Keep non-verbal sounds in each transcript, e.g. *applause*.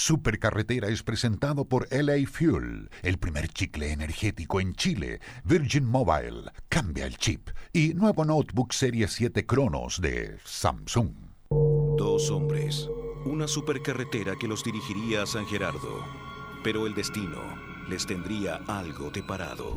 Supercarretera es presentado por LA Fuel, el primer chicle energético en Chile, Virgin Mobile, cambia el chip y nuevo notebook Serie 7 Cronos de Samsung. Dos hombres, una supercarretera que los dirigiría a San Gerardo, pero el destino les tendría algo de parado.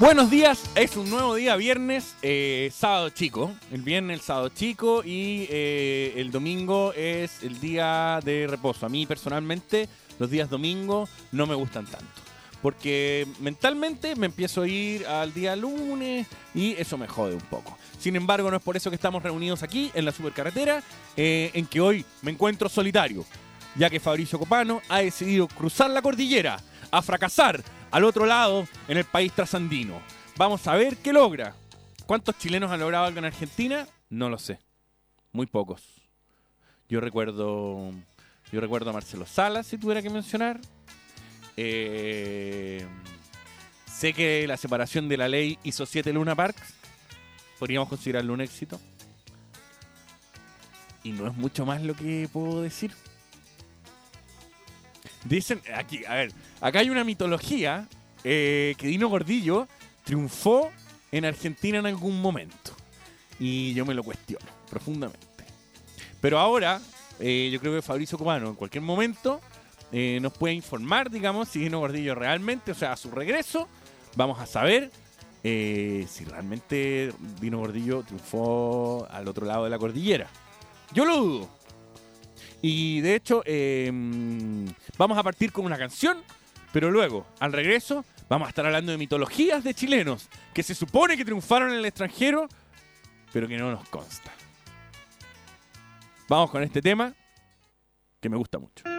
Buenos días, es un nuevo día, viernes, eh, sábado chico. El viernes, el sábado chico y eh, el domingo es el día de reposo. A mí personalmente los días domingo no me gustan tanto. Porque mentalmente me empiezo a ir al día lunes y eso me jode un poco. Sin embargo, no es por eso que estamos reunidos aquí en la supercarretera, eh, en que hoy me encuentro solitario, ya que Fabricio Copano ha decidido cruzar la cordillera, a fracasar al otro lado en el país trasandino. Vamos a ver qué logra. ¿Cuántos chilenos han logrado algo en Argentina? No lo sé. Muy pocos. Yo recuerdo. Yo recuerdo a Marcelo Salas, si tuviera que mencionar. Eh, sé que la separación de la ley hizo siete Luna Parks. Podríamos considerarlo un éxito. Y no es mucho más lo que puedo decir. Dicen, aquí, a ver, acá hay una mitología eh, que Dino Gordillo triunfó en Argentina en algún momento. Y yo me lo cuestiono profundamente. Pero ahora, eh, yo creo que Fabricio Cubano en cualquier momento eh, nos puede informar, digamos, si Dino Gordillo realmente, o sea, a su regreso, vamos a saber si realmente Dino Gordillo triunfó al otro lado de la cordillera. Yo lo dudo. Y de hecho, em, vamos a partir con una canción, pero luego, al regreso, vamos a estar hablando de mitologías de chilenos que se supone que triunfaron en el extranjero, pero que no nos consta. Vamos con este tema que me gusta mucho.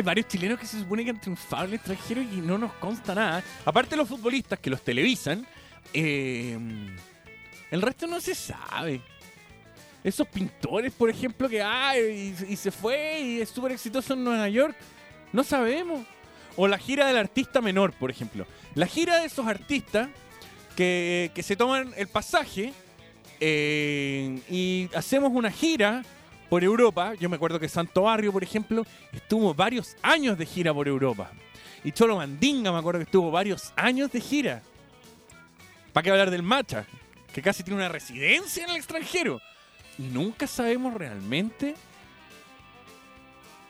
Hay varios chilenos que se supone que han triunfado en el extranjero y no nos consta nada. Aparte de los futbolistas que los televisan, eh, el resto no se sabe. Esos pintores, por ejemplo, que hay y, y se fue y es súper exitoso en Nueva York, no sabemos. O la gira del artista menor, por ejemplo. La gira de esos artistas que, que se toman el pasaje eh, y hacemos una gira por Europa. Yo me acuerdo que Santo Barrio, por ejemplo, estuvo varios años de gira por Europa. Y Cholo Mandinga, me acuerdo que estuvo varios años de gira. ¿Para qué hablar del Macha? Que casi tiene una residencia en el extranjero. Y nunca sabemos realmente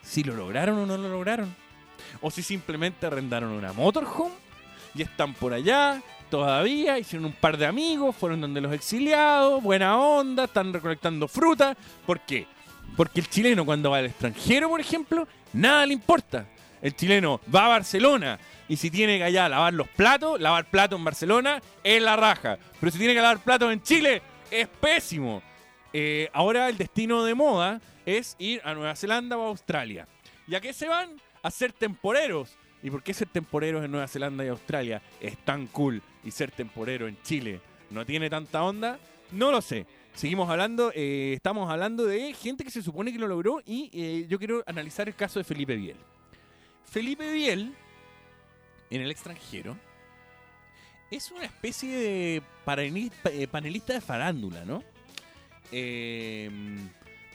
si lo lograron o no lo lograron. O si simplemente arrendaron una motorhome y están por allá todavía, hicieron un par de amigos, fueron donde los exiliados, buena onda, están recolectando fruta. ¿Por qué? Porque el chileno cuando va al extranjero, por ejemplo, nada le importa. El chileno va a Barcelona y si tiene que allá lavar los platos, lavar platos en Barcelona es la raja. Pero si tiene que lavar platos en Chile, es pésimo. Eh, ahora el destino de moda es ir a Nueva Zelanda o a Australia. ¿Y a qué se van? A ser temporeros. ¿Y por qué ser temporeros en Nueva Zelanda y Australia es tan cool y ser temporero en Chile no tiene tanta onda? No lo sé. Seguimos hablando, eh, estamos hablando de gente que se supone que lo logró y eh, yo quiero analizar el caso de Felipe Biel. Felipe Biel, en el extranjero, es una especie de eh, panelista de farándula, ¿no?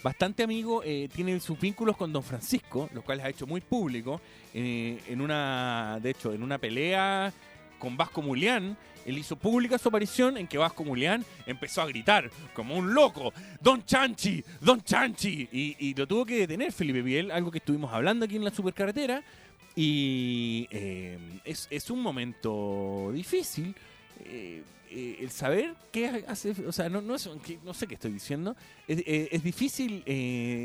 Bastante amigo, tiene sus vínculos con Don Francisco, los cuales ha hecho muy público. en una, de hecho, en una pelea con Vasco Mulián, él hizo pública su aparición en que Vasco Mulián empezó a gritar como un loco, Don Chanchi, Don Chanchi, y, lo tuvo que detener Felipe Biel, algo que estuvimos hablando aquí en la supercarretera, y eh, es, un momento difícil. eh, eh, el saber qué hace, o sea, no, sé qué estoy diciendo, es, es difícil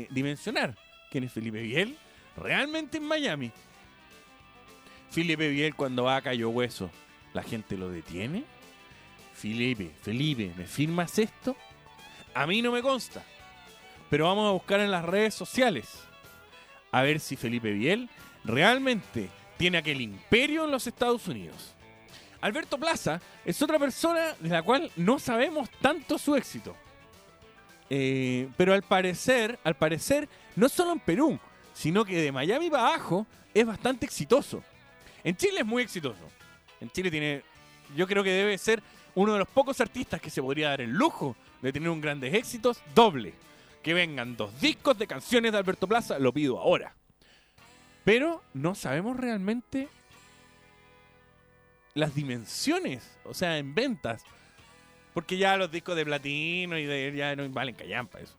dimensionar quién es Felipe Biel realmente en Miami. Felipe Biel cuando va a Cayo Hueso, ¿la gente lo detiene? Felipe, Felipe, ¿me firmas esto? A mí no me consta, pero vamos a buscar en las redes sociales a ver si Felipe Biel realmente tiene aquel imperio en los Estados Unidos. Alberto Plaza es otra persona de la cual no sabemos tanto su éxito. Eh, pero al parecer, al parecer, no solo en Perú, sino que de Miami para abajo es bastante exitoso. En Chile es muy exitoso. En Chile tiene, yo creo que debe ser uno de los pocos artistas que se podría dar el lujo de tener un grandes éxitos doble. Que vengan dos discos de canciones de Alberto Plaza, lo pido ahora. Pero no sabemos realmente las dimensiones, o sea, en ventas. Porque ya los discos de platino y de ya no valen callampa eso.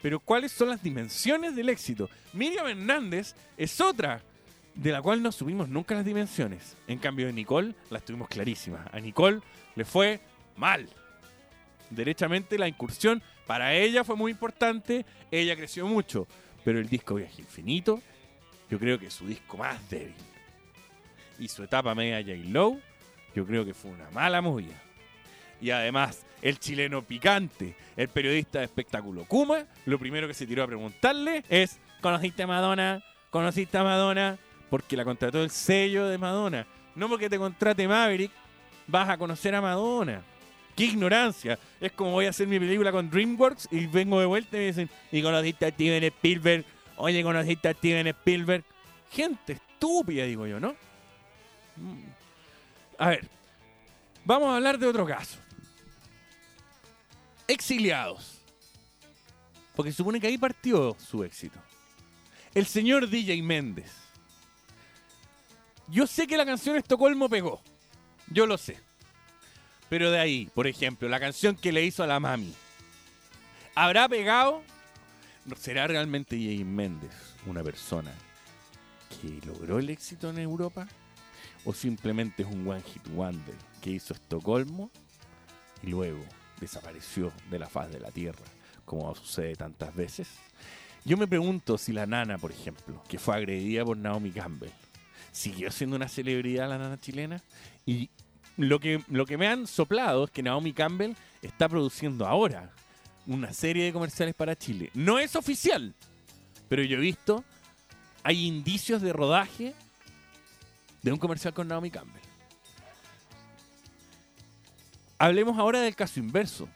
Pero ¿cuáles son las dimensiones del éxito? Miriam Hernández es otra de la cual no subimos nunca las dimensiones. En cambio de Nicole las tuvimos clarísimas. A Nicole le fue mal. Derechamente la incursión para ella fue muy importante, ella creció mucho, pero el disco Viaje Infinito yo creo que es su disco más débil. Y su etapa media J-Low yo creo que fue una mala movida. Y además, el chileno picante, el periodista de espectáculo Kuma, lo primero que se tiró a preguntarle es, ¿conociste a Madonna? ¿Conociste a Madonna? Porque la contrató el sello de Madonna. No porque te contrate Maverick, vas a conocer a Madonna. ¡Qué ignorancia! Es como voy a hacer mi película con DreamWorks y vengo de vuelta y me dicen, ¿y conociste a Steven Spielberg? Oye, ¿conociste a Steven Spielberg? Gente estúpida, digo yo, ¿no? Mm. A ver, vamos a hablar de otro caso. Exiliados. Porque se supone que ahí partió su éxito. El señor DJ Méndez. Yo sé que la canción Estocolmo pegó. Yo lo sé. Pero de ahí, por ejemplo, la canción que le hizo a la mami. ¿Habrá pegado? ¿Será realmente DJ Méndez una persona que logró el éxito en Europa? ¿O simplemente es un One Hit Wonder que hizo Estocolmo y luego desapareció de la faz de la Tierra, como sucede tantas veces? Yo me pregunto si la nana, por ejemplo, que fue agredida por Naomi Campbell, siguió siendo una celebridad la nana chilena. Y lo que, lo que me han soplado es que Naomi Campbell está produciendo ahora una serie de comerciales para Chile. No es oficial, pero yo he visto, hay indicios de rodaje de un comercial con Naomi Campbell. Hablemos ahora del caso inverso,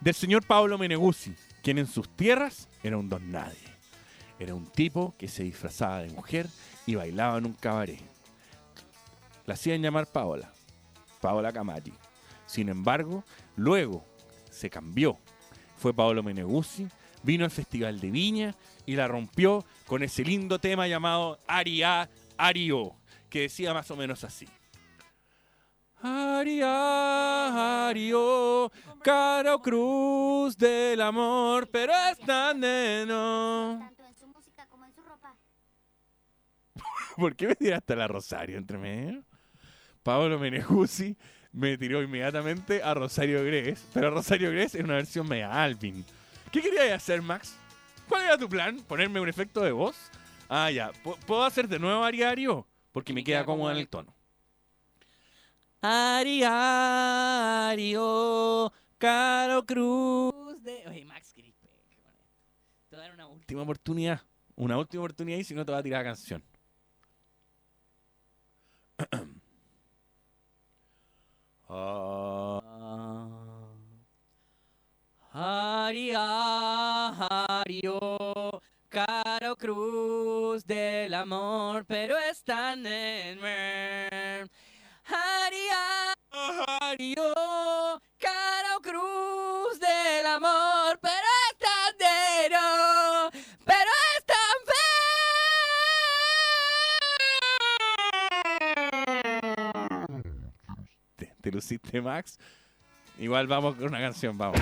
del señor Pablo Meneguzzi, quien en sus tierras era un don nadie. Era un tipo que se disfrazaba de mujer y bailaba en un cabaret. La hacían llamar Paola, Paola Camati. Sin embargo, luego se cambió. Fue Paolo Meneguzzi, vino al Festival de Viña y la rompió con ese lindo tema llamado Aria Ario, que decía más o menos así. Aria Ario, caro cruz del amor, pero es tan de no. Tanto en su música como en su ropa. ¿Por qué me tiraste a la Rosario entre medio? Pablo Meneguzzi me tiró inmediatamente a Rosario Gres, pero Rosario Gres era una versión media Alvin. ¿Qué querías hacer, Max? ¿Cuál era tu plan? ¿Ponerme un efecto de voz? Ah, ya. ¿Pu- ¿Puedo hacer de nuevo Ariario? Porque me queda cómodo en el tono. Ariario, Caro Cruz de... Oye, Max, bonito. Te voy a dar una última oportunidad. Una última oportunidad y si no te va a tirar la canción. Ario, caro cruz del amor, pero es tan en Ario, caro cruz del amor, Te, te luciste, Max. Igual vamos con una canción, vamos.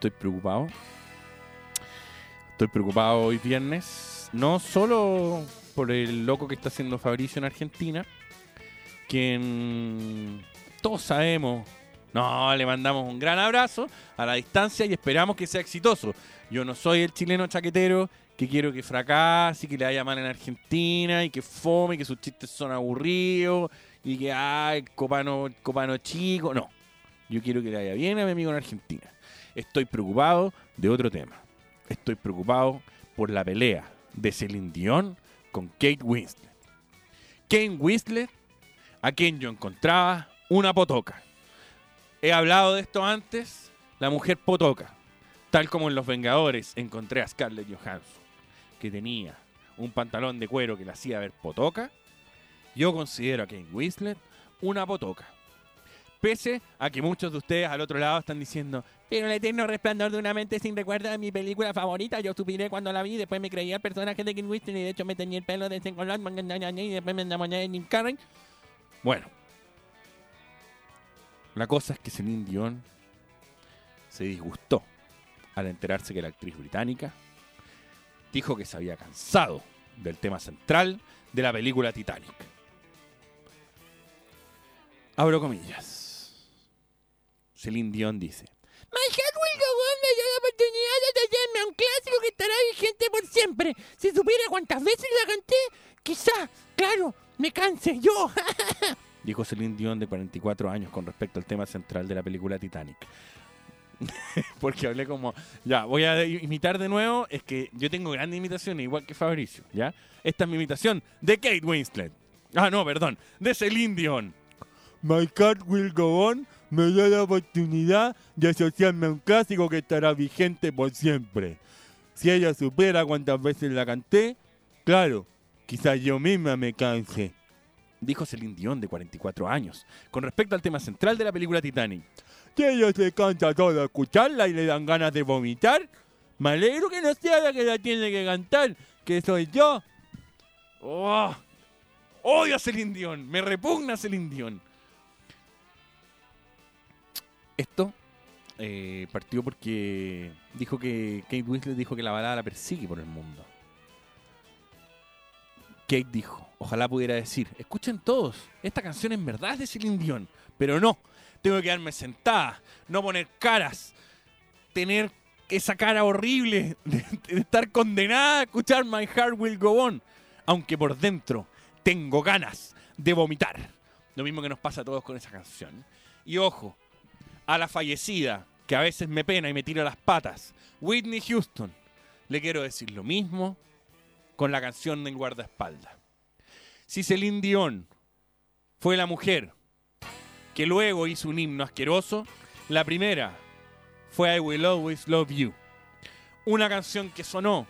Estoy preocupado. Estoy preocupado hoy viernes. No solo por el loco que está haciendo Fabricio en Argentina, quien todos sabemos. No, le mandamos un gran abrazo a la distancia y esperamos que sea exitoso. Yo no soy el chileno chaquetero que quiero que fracase y que le vaya mal en Argentina y que fome y que sus chistes son aburridos y que, ay, copano, copano chico. No, yo quiero que le vaya bien a mi amigo en Argentina. Estoy preocupado de otro tema. Estoy preocupado por la pelea de Celine Dion con Kate Winslet. Kate Winslet, a quien yo encontraba una potoca. He hablado de esto antes, la mujer potoca. Tal como en Los Vengadores encontré a Scarlett Johansson, que tenía un pantalón de cuero que la hacía ver potoca. Yo considero a Kate Winslet una potoca. Pese a que muchos de ustedes al otro lado están diciendo, pero el eterno resplandor de una mente sin recuerdo es mi película favorita. Yo supiré cuando la vi, después me creía el personaje de Kate Winslet y de hecho me tenía el pelo de ese y después me enamoré de Jim Carrey. Bueno, la cosa es que Celine Dion se disgustó al enterarse que la actriz británica dijo que se había cansado del tema central de la película Titanic. Abro comillas. Celine Dion dice: My heart will go on me dio la oportunidad de hacerme un clásico que estará vigente por siempre. Si supiera cuántas veces la canté, quizá, claro, me canse yo. *laughs* Dijo Celine Dion de 44 años con respecto al tema central de la película Titanic. *laughs* Porque hablé como, ya, voy a imitar de nuevo, es que yo tengo grandes imitaciones, igual que Fabricio, ¿ya? Esta es mi imitación de Kate Winslet. Ah, no, perdón, de Celine Dion. My Heart Will Go On me dio la oportunidad de asociarme a un clásico que estará vigente por siempre. Si ella supiera cuántas veces la canté, claro, quizás yo misma me canse. Dijo Celine Dion, de 44 años, con respecto al tema central de la película Titanic. Si ella se cansa solo de escucharla y le dan ganas de vomitar, me alegro que no sea la que la tiene que cantar, que soy yo. Oh, odio a Celine Dion, me repugna Celine Dion. Esto eh, partió porque dijo que Kate Winslet dijo que la balada la persigue por el mundo. Kate dijo, ojalá pudiera decir, escuchen todos, esta canción en verdad es de Celine Dion, pero no, tengo que quedarme sentada, no poner caras, tener esa cara horrible de, de estar condenada a escuchar My Heart Will Go On, aunque por dentro tengo ganas de vomitar. Lo mismo que nos pasa a todos con esa canción. Y ojo, a la fallecida, que a veces me pena y me tira las patas, Whitney Houston, le quiero decir lo mismo con la canción del guardaespaldas. Si Celine Dion fue la mujer que luego hizo un himno asqueroso, la primera fue I Will Always Love You. Una canción que sonó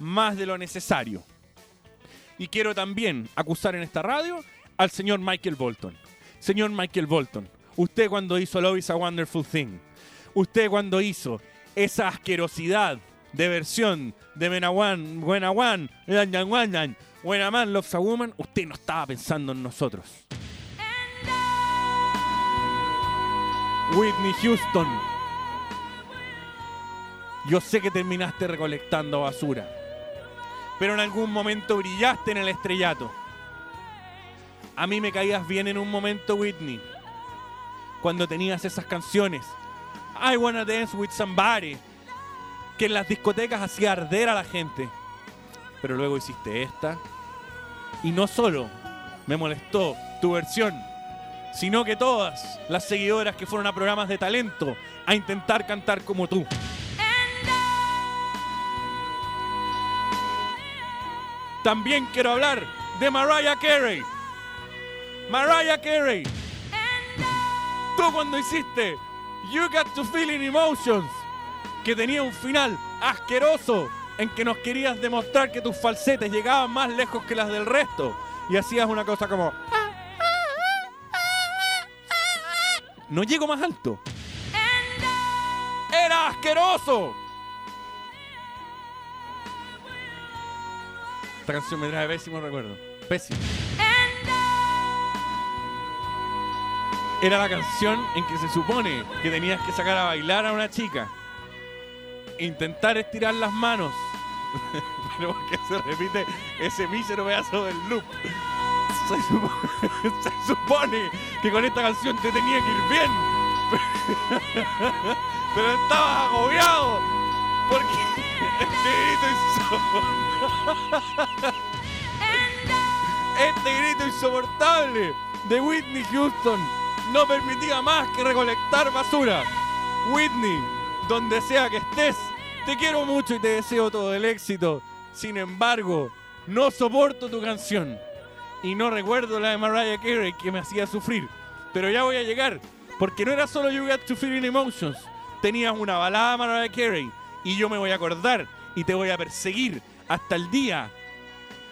más de lo necesario. Y quiero también acusar en esta radio al señor Michael Bolton. Señor Michael Bolton, usted cuando hizo Love is a Wonderful Thing, usted cuando hizo esa asquerosidad de versión de Menawan, Buena One, When a Man Loves a Woman, usted no estaba pensando en nosotros. Whitney Houston. Yo sé que terminaste recolectando basura, pero en algún momento brillaste en el estrellato. A mí me caías bien en un momento, Whitney, cuando tenías esas canciones. I Wanna Dance with Somebody, que en las discotecas hacía arder a la gente. Pero luego hiciste esta, y no solo me molestó tu versión, sino que todas las seguidoras que fueron a programas de talento a intentar cantar como tú. También quiero hablar de Mariah Carey. Mariah Carey. Tú cuando hiciste You Got to Feel in Emotions, que tenía un final asqueroso en que nos querías demostrar que tus falsetes llegaban más lejos que las del resto y hacías una cosa como no llego más alto. Era asqueroso. Esta canción me trae pésimo recuerdo. Pésimo. Era la canción en que se supone que tenías que sacar a bailar a una chica. intentar estirar las manos. *laughs* Pero porque se repite ese mísero pedazo del loop. Se, supo- *laughs* se supone que con esta canción te tenía que ir bien. *laughs* Pero estabas agobiado. Porque. Este grito insoportable de Whitney Houston no permitía más que recolectar basura. Whitney, donde sea que estés, te quiero mucho y te deseo todo el éxito. Sin embargo, no soporto tu canción. Y no recuerdo la de Mariah Carey que me hacía sufrir. Pero ya voy a llegar. Porque no era solo You Got to Feeling Emotions. Tenías una balada Mariah Carey. Y yo me voy a acordar y te voy a perseguir hasta el día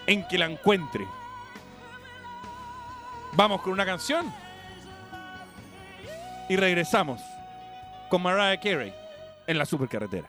en que la encuentre. Vamos con una canción. Y regresamos con Mariah Carey en la supercarretera.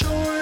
Ah,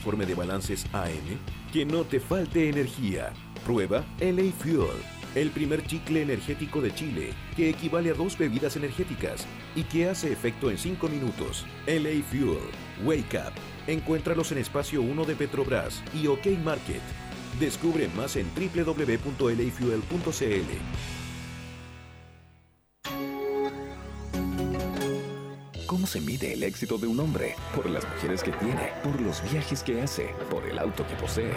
informe de balances AM, que no te falte energía. Prueba LA Fuel, el primer chicle energético de Chile, que equivale a dos bebidas energéticas y que hace efecto en 5 minutos. LA Fuel, Wake Up. Encuéntralos en Espacio 1 de Petrobras y OK Market. Descubre más en www.lafuel.cl. ¿Cómo se mide el éxito de un hombre? ¿Por las mujeres que tiene? ¿Por los viajes que hace? ¿Por el auto que posee?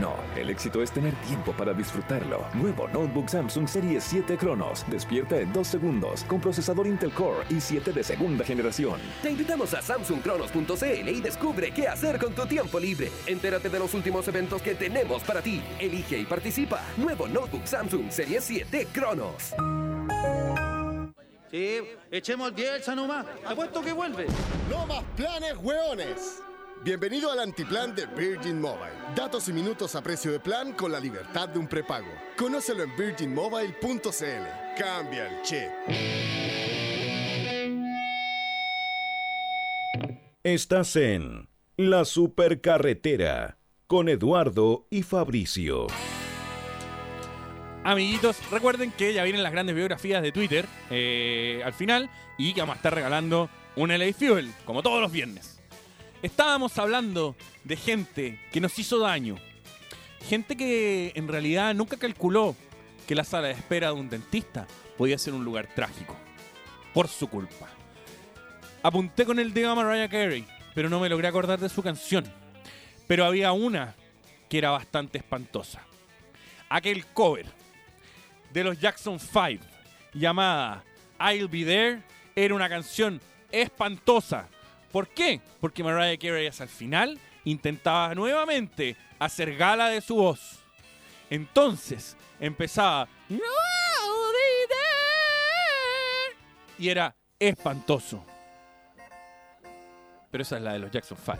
No, el éxito es tener tiempo para disfrutarlo. Nuevo notebook Samsung Serie 7 Cronos. Despierta en 2 segundos con procesador Intel Core i7 de segunda generación. Te invitamos a samsungcronos.cl y descubre qué hacer con tu tiempo libre. Entérate de los últimos eventos que tenemos para ti. Elige y participa. Nuevo notebook Samsung Serie 7 Cronos. Sí, echemos el Bielsa nomás. Apuesto que vuelve. No más planes, hueones. Bienvenido al antiplan de Virgin Mobile. Datos y minutos a precio de plan con la libertad de un prepago. Conócelo en virginmobile.cl. Cambia el chip. Estás en La Supercarretera con Eduardo y Fabricio. Amiguitos, recuerden que ya vienen las grandes biografías de Twitter eh, al final y que vamos a estar regalando un LA Fuel, como todos los viernes. Estábamos hablando de gente que nos hizo daño. Gente que en realidad nunca calculó que la sala de espera de un dentista podía ser un lugar trágico. Por su culpa. Apunté con el de Mariah Carey, pero no me logré acordar de su canción. Pero había una que era bastante espantosa. Aquel cover de los Jackson 5 llamada I'll Be There era una canción espantosa. ¿Por qué? Porque Mariah Carey hasta final intentaba nuevamente hacer gala de su voz. Entonces empezaba y era espantoso. Pero esa es la de los Jackson 5.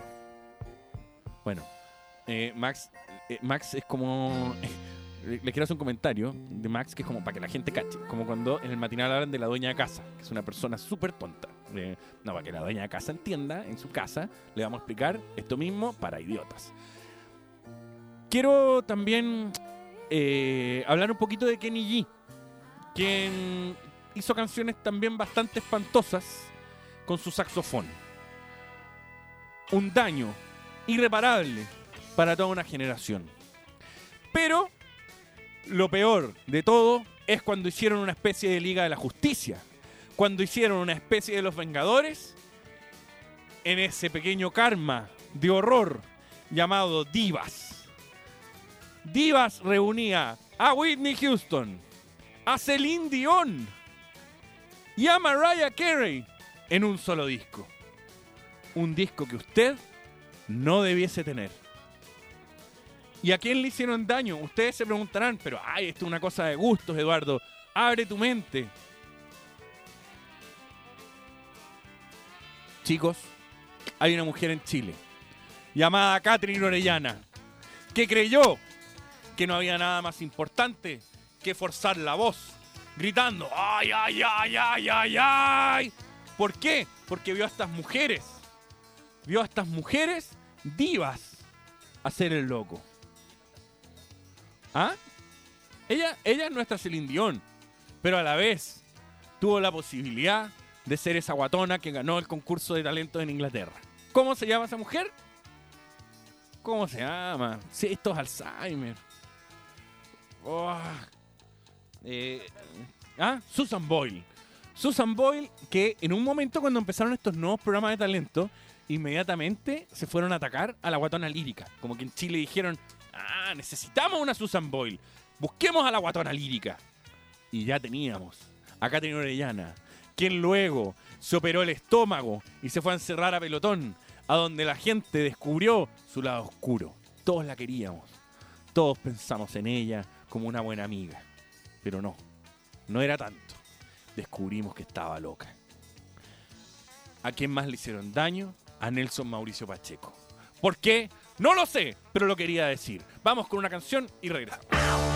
Bueno, eh, Max, eh, Max es como. Le le quiero hacer un comentario de Max que es como para que la gente cache. Como cuando en el matinal hablan de la dueña de casa, que es una persona súper tonta. Eh, no, para que la dueña de casa entienda en su casa, le vamos a explicar esto mismo para idiotas. Quiero también eh, hablar un poquito de Kenny G, quien hizo canciones también bastante espantosas con su saxofón. Un daño irreparable para toda una generación. Pero lo peor de todo es cuando hicieron una especie de Liga de la Justicia. Cuando hicieron una especie de los Vengadores en ese pequeño karma de horror llamado Divas. Divas reunía a Whitney Houston, a Celine Dion y a Mariah Carey en un solo disco. Un disco que usted no debiese tener. ¿Y a quién le hicieron daño? Ustedes se preguntarán, pero ay, esto es una cosa de gustos, Eduardo. Abre tu mente. Chicos, hay una mujer en Chile llamada Catherine Orellana que creyó que no había nada más importante que forzar la voz, gritando ¡ay, ay, ay, ay, ay, ay! ¿Por qué? Porque vio a estas mujeres, vio a estas mujeres divas hacer el loco. ¿Ah? Ella, ella es nuestra Celine Dion, pero a la vez tuvo la posibilidad de ser esa guatona que ganó el concurso de talento en Inglaterra. ¿Cómo se llama esa mujer? ¿Cómo se llama? Sí, esto es Alzheimer. Oh. Eh, ah, Susan Boyle. Susan Boyle, que en un momento cuando empezaron estos nuevos programas de talento, inmediatamente se fueron a atacar a la guatona lírica. Como que en Chile dijeron, ah, necesitamos una Susan Boyle. Busquemos a la guatona lírica. Y ya teníamos a Catherine Orellana, quien luego se operó el estómago y se fue a encerrar a pelotón, a donde la gente descubrió su lado oscuro. Todos la queríamos. Todos pensamos en ella como una buena amiga. Pero no, no era tanto. Descubrimos que estaba loca. ¿A quién más le hicieron daño? A Nelson Mauricio Pacheco. ¿Por qué? No lo sé, pero lo quería decir. Vamos con una canción y regresamos.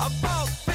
about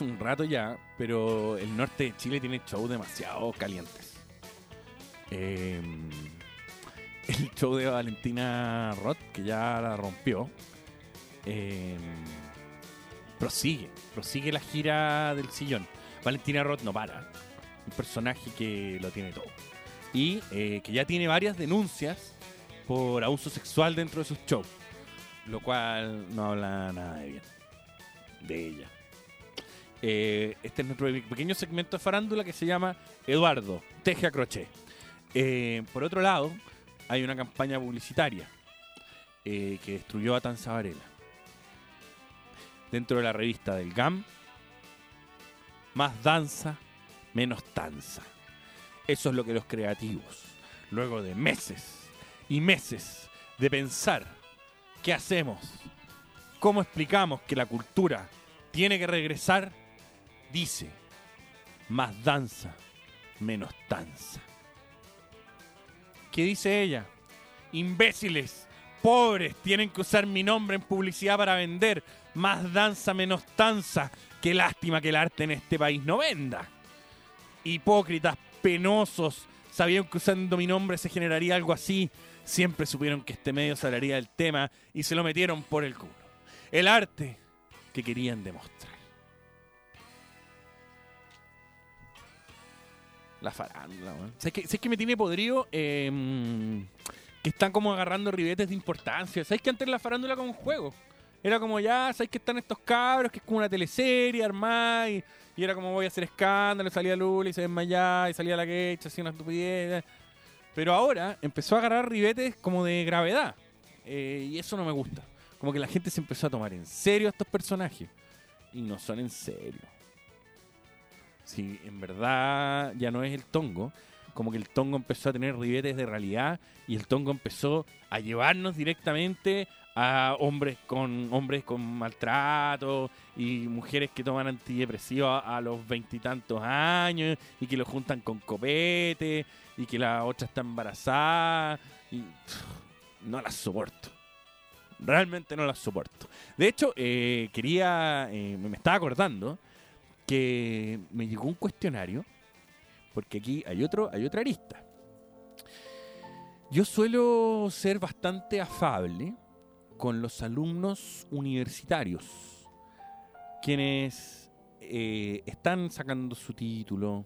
un rato ya, pero el norte de Chile tiene shows demasiado calientes. Em, *laughs* el show de Valentina Roth, que ya la rompió, em, prosigue, prosigue la gira del sillón. Valentina Roth no para, un personaje que lo tiene todo. Y eh, que ya tiene varias denuncias por abuso sexual dentro de sus shows, lo cual no habla nada de bien de ella. Eh, este es nuestro pequeño segmento de farándula que se llama Eduardo, teje a crochet. Eh, por otro lado, hay una campaña publicitaria eh, que destruyó a Tanza Varela. Dentro de la revista del GAM, más danza, menos tanza. Eso es lo que los creativos, luego de meses y meses de pensar qué hacemos, cómo explicamos que la cultura tiene que regresar, dice, más danza, menos tanza. ¿Qué dice ella? Imbéciles, pobres, tienen que usar mi nombre en publicidad para vender. Más danza, menos tanza. Qué lástima que el arte en este país no venda. Hipócritas, penosos, sabían que usando mi nombre se generaría algo así. Siempre supieron que este medio salaría del tema y se lo metieron por el culo. El arte que querían demostrar. La farándula, weón. ¿Sabes qué, sabes qué me tiene podrido? Eh, que están como agarrando ribetes de importancia. ¿Sabes que antes la farándula como un juego? Era como ya, ¿sabes que están estos cabros? Que es como una teleserie armada y, era como voy a hacer escándalo, salía Lula y se desmayaba y salía la quecha, hacía una estupidez. Pero ahora empezó a agarrar ribetes como de gravedad. Eh, y eso no me gusta. Como que la gente se empezó a tomar en serio a estos personajes. Y no son en serio. Si en verdad ya no es el tongo, como que el tongo empezó a tener ribetes de realidad y el tongo empezó a llevarnos directamente a hombres con hombres con maltrato y mujeres que toman antidepresivos a, los veintitantos años y que lo juntan con copete y que la otra está embarazada y no las soporto. Realmente no las soporto. De hecho eh, quería eh, me estaba acordando que me llegó un cuestionario porque aquí hay otro hay otra arista yo suelo ser bastante afable con los alumnos universitarios, quienes eh, están sacando su título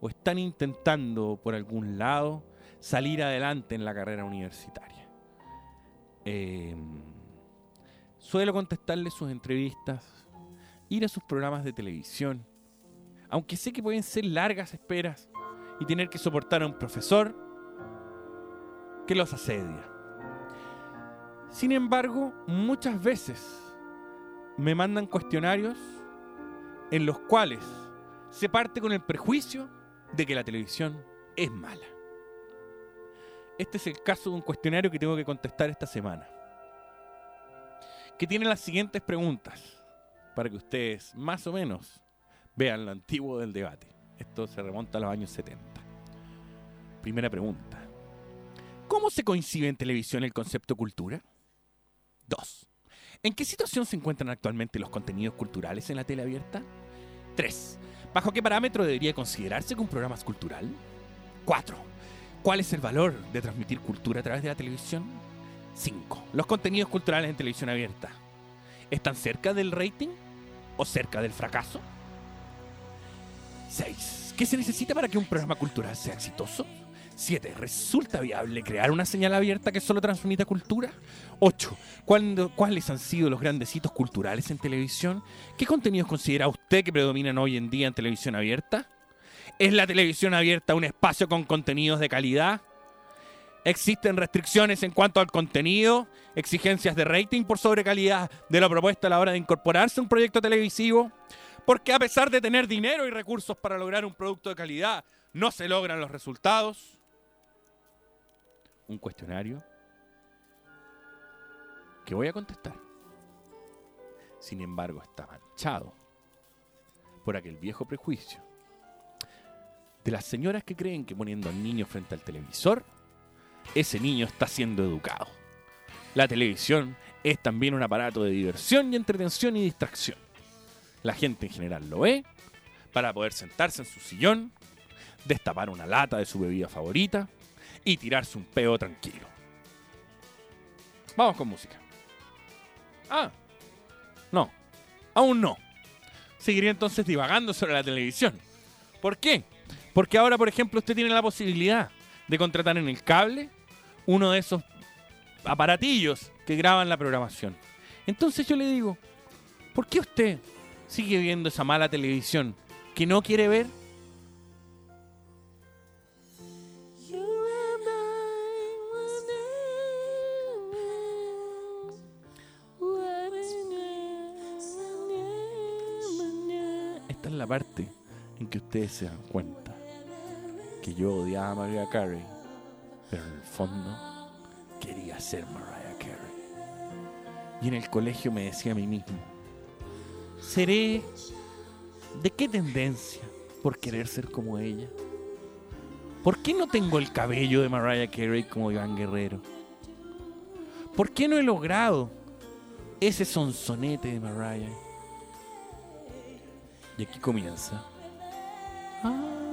o están intentando por algún lado salir adelante en la carrera universitaria. Eh, suelo contestarles sus entrevistas, ir a sus programas de televisión, aunque sé que pueden ser largas esperas y tener que soportar a un profesor que los asedia. Sin embargo, muchas veces me mandan cuestionarios en los cuales se parte con el prejuicio de que la televisión es mala. Este es el caso de un cuestionario que tengo que contestar esta semana, que tiene las siguientes preguntas, para que ustedes más o menos vean lo antiguo del debate. Esto se remonta a los años 70. Primera pregunta. ¿Cómo se coincide en televisión el concepto cultura? 2. ¿En qué situación se encuentran actualmente los contenidos culturales en la tele abierta? 3. ¿Bajo qué parámetro debería considerarse que un programa es cultural? 4. ¿Cuál es el valor de transmitir cultura a través de la televisión? 5. ¿Los contenidos culturales en televisión abierta están cerca del rating o cerca del fracaso? 6. ¿Qué se necesita para que un programa cultural sea exitoso? 7. ¿Resulta viable crear una señal abierta que solo transmita cultura? 8. ¿Cuáles han sido los grandes hitos culturales en televisión? ¿Qué contenidos considera usted que predominan hoy en día en televisión abierta? ¿Es la televisión abierta un espacio con contenidos de calidad? ¿Existen restricciones en cuanto al contenido? ¿Exigencias de rating por sobre calidad de la propuesta a la hora de incorporarse a un proyecto televisivo? Porque a pesar de tener dinero y recursos para lograr un producto de calidad, no se logran los resultados un cuestionario que voy a contestar. Sin embargo, está manchado por aquel viejo prejuicio de las señoras que creen que poniendo al niño frente al televisor, ese niño está siendo educado. La televisión es también un aparato de diversión y entretención y distracción. La gente en general lo ve para poder sentarse en su sillón, destapar una lata de su bebida favorita y tirarse un peo tranquilo. Vamos con música. Ah, no, aún no. Seguiría entonces divagando sobre la televisión. ¿Por qué? Porque ahora, por ejemplo, usted tiene la posibilidad de contratar en el cable uno de esos aparatillos que graban la programación. Entonces yo le digo, ¿por qué usted sigue viendo esa mala televisión que no quiere ver? Esta es la parte en que ustedes se dan cuenta que yo odiaba a Maria Carey pero en el fondo quería ser Mariah Carey. Y en el colegio me decía a mí mismo, ¿seré de qué tendencia por querer ser como ella? ¿Por qué no tengo el cabello de Mariah Carey como Iván Guerrero? ¿Por qué no he logrado ese sonsonete de Mariah? Y aquí comienza. Ah.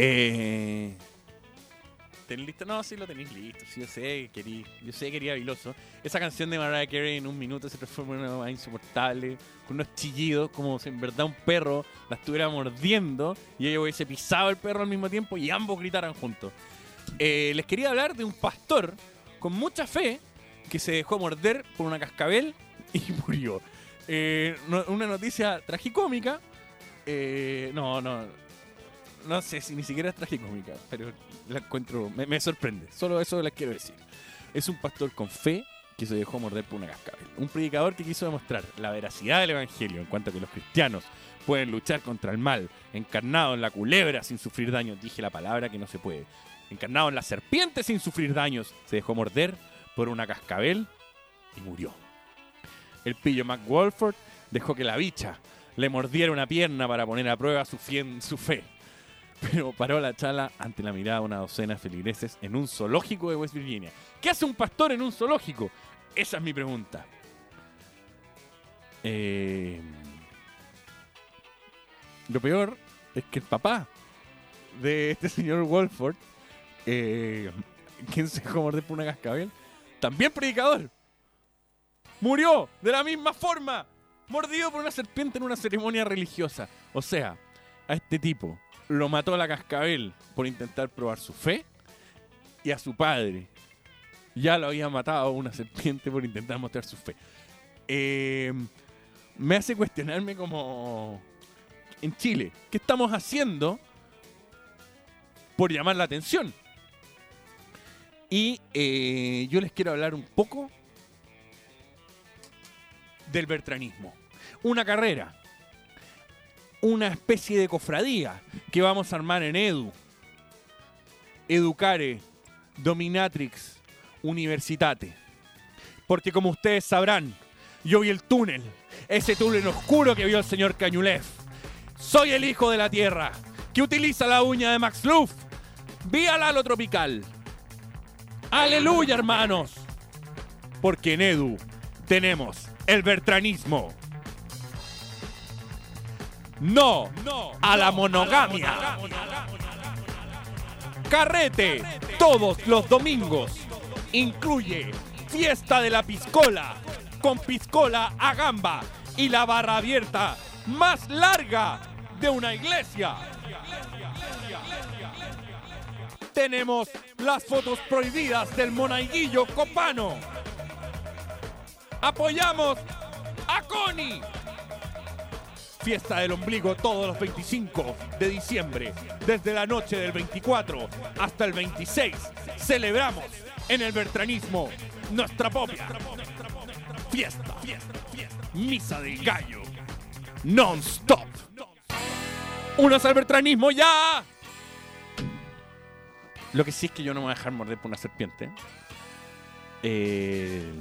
Eh, ¿Tenés listo? No, sí lo tenéis listo. Sí, yo sé, querí, yo sé, quería viloso. Esa canción de Mariah Carey en un minuto se transforma en una cosa insoportable, con unos chillidos, como si en verdad un perro la estuviera mordiendo y ella hubiese pisado el perro al mismo tiempo y ambos gritaran juntos. Eh, les quería hablar de un pastor con mucha fe que se dejó morder por una cascabel y *laughs* murió. Eh, una noticia tragicómica. Eh, no, no. No sé si ni siquiera es tragicómica, pero la encuentro. Me, me sorprende. Solo eso les quiero decir. Es un pastor con fe que se dejó morder por una cascabel. Un predicador que quiso demostrar la veracidad del evangelio en cuanto a que los cristianos pueden luchar contra el mal, encarnado en la culebra sin sufrir daños. Dije la palabra que no se puede. Encarnado en la serpiente sin sufrir daños, se dejó morder por una cascabel y murió. El pillo McWolford dejó que la bicha le mordiera una pierna para poner a prueba su, fien- su fe. *laughs* Pero paró la chala ante la mirada de una docena de feligreses en un zoológico de West Virginia. ¿Qué hace un pastor en un zoológico? Esa es mi pregunta. Eh, lo peor es que el papá de este señor Wolford, eh, quien se dejó morder por una cascabel, también predicador, murió de la misma forma, mordido por una serpiente en una ceremonia religiosa. O sea, a este tipo lo mató la cascabel por intentar probar su fe y a su padre ya lo había matado una *laughs* serpiente por intentar mostrar su fe. Eh, me hace cuestionarme como en Chile, ¿qué estamos haciendo por llamar la atención? Y eh, yo les quiero hablar un poco del bertranismo. Una carrera, una especie de cofradía que vamos a armar en Edu. Educare, Dominatrix, Universitate. Porque como ustedes sabrán, yo vi el túnel, ese túnel oscuro que vio el señor Cañulef. Soy el hijo de la tierra, que utiliza la uña de Max Luff. Vía Lalo Tropical. Aleluya, hermanos. Porque en Edu tenemos el bertranismo. No, a la monogamia. Carrete, todos los domingos. Incluye fiesta de la piscola, con piscola a gamba y la barra abierta más larga de una iglesia. Tenemos las fotos prohibidas del monaiguillo copano. Apoyamos a Connie. Fiesta del ombligo todos los 25 de diciembre. Desde la noche del 24 hasta el 26. Celebramos en el Bertranismo nuestra propia fiesta. Misa del gallo. Non-stop. ¡Unos al Bertranismo ya! Lo que sí es que yo no me voy a dejar morder por una serpiente. Eh,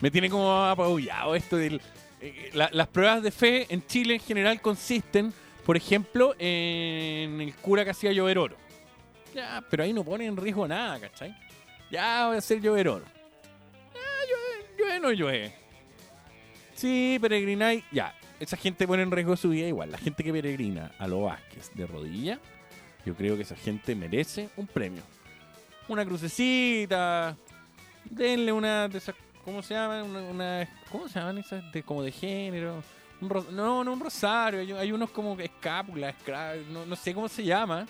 Me tiene como apabullado esto del... eh, la- las pruebas de fe en Chile en general consisten, por ejemplo, en el cura que hacía llover oro. Ya, pero ahí no pone en riesgo nada, ¿cachai? Ya voy a hacer llover oro. Ya, llueve, no llueve. Sí, peregrináis. Ya, esa gente pone en riesgo su vida igual. La gente que peregrina a lo Vázquez de rodilla, yo creo que esa gente merece un premio. Una crucecita. Denle una de esas. ¿Cómo se llaman? Una, ¿Cómo se llaman esas? De, como de género. No, no un rosario. Hay, unos como escápulas, no, no sé cómo se llama.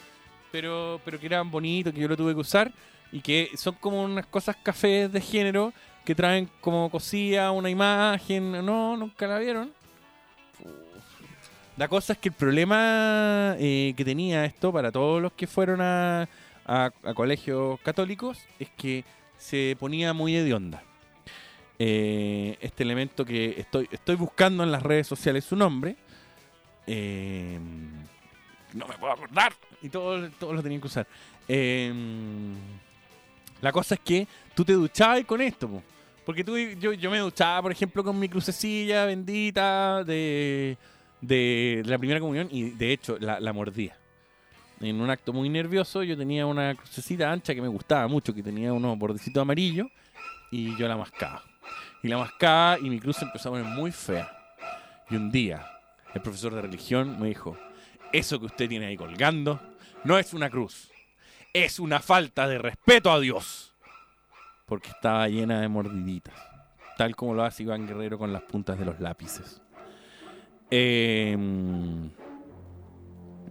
Pero, pero que eran bonitos, que yo lo tuve que usar. Y que son como unas cosas cafés de género que traen como cosía, una imagen. No, nunca la vieron. La cosa es que el problema eh, que tenía esto para todos los que fueron a, a- a colegios católicos es que se ponía muy hedionda. Eh, este elemento que estoy, estoy buscando en las redes sociales su nombre. eh, no me puedo acordar. Y todos todos lo tenían que usar. Eh, la cosa es que tú te duchabas con esto. po. Porque tú, yo, yo me duchaba, por ejemplo, con mi crucecilla bendita de, de la primera comunión y de hecho la, la mordía. En un acto muy nervioso yo tenía una crucecita ancha que me gustaba mucho, que tenía unos bordecitos amarillos y yo la mascaba. Y la mascaba y mi cruz se empezó a poner muy fea. Y un día el profesor de religión, me dijo, eso que usted tiene ahí colgando no es una cruz, es una falta de respeto a Dios. Porque estaba llena de mordiditas, tal como lo hace Iván Guerrero con las puntas de los lápices. Eh,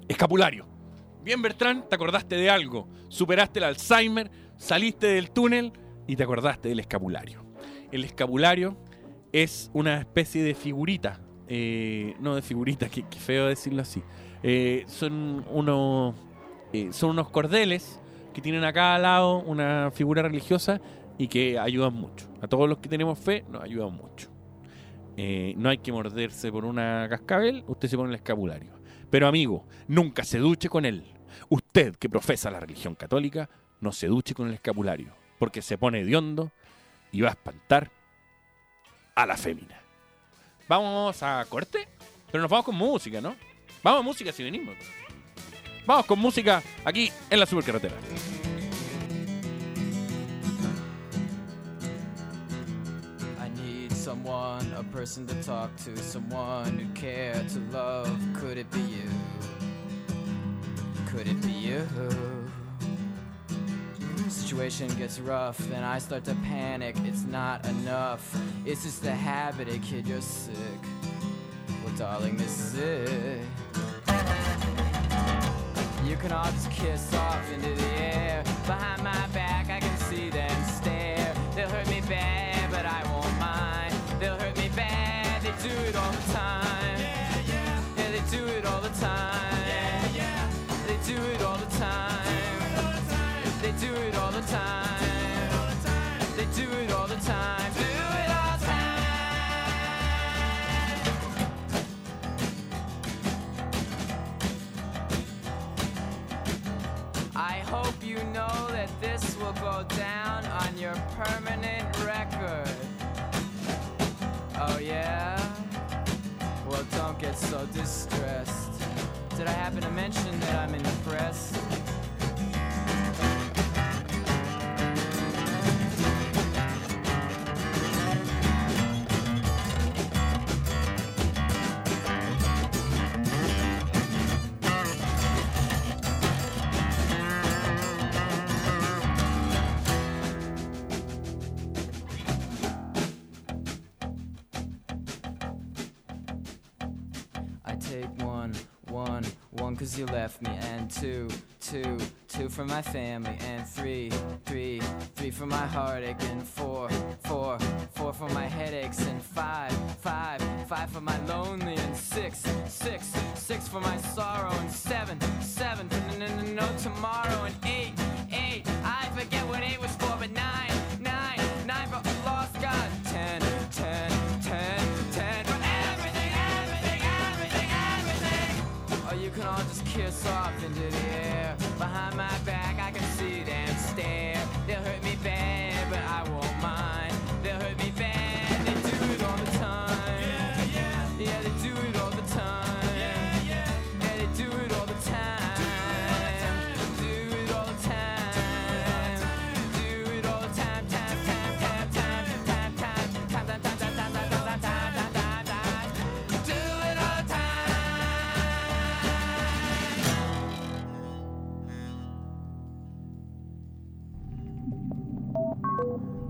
escapulario. Bien, Bertrán, te acordaste de algo. Superaste el Alzheimer, saliste del túnel y te acordaste del escapulario. El escapulario es una especie de figurita. eh, no de figurita, *laughs* qué feo decirlo así. Eh, son, unos, eh, son unos cordeles que tienen a cada lado una figura religiosa y que ayudan mucho. A todos los que tenemos fe nos ayudan mucho. No hay que morderse por una cascabel, usted se pone el escapulario. Pero amigo, nunca se duche con él. Usted que profesa la religión católica, no se duche con el escapulario, porque se pone hediondo y va a espantar a la fémina. Vamos a corte, pero nos vamos con música, ¿no? Vamos a música si venimos. Vamos con música aquí en la supercarretera. Someone, a person to talk to, someone who care to love. Could it be you? Could it be you? Situation gets rough and I start to panic. It's not enough. It's just a habit, a kid, you're sick. Well, darling, this is it. You can all just kiss off into the air. Behind my back, I can see them stare. They'll hurt me bad, but I won't mind. They'll hurt me bad, they do it all the time. Yeah, yeah. Yeah, they do it all the time. They do it all the time. Do it all the time. I hope you know that this will go down on your permanent record. Oh, yeah? Well, don't get so distressed. Did I happen to mention that I'm impressed? Left me, and two, two, two for my family, and three, three, three for my heartache, and four, four, four for my headaches, and five, five, five for my lonely, and six, six, six for my sorrow, and seven, seven for no tomorrow, and eight, eight, I forget what eight was for,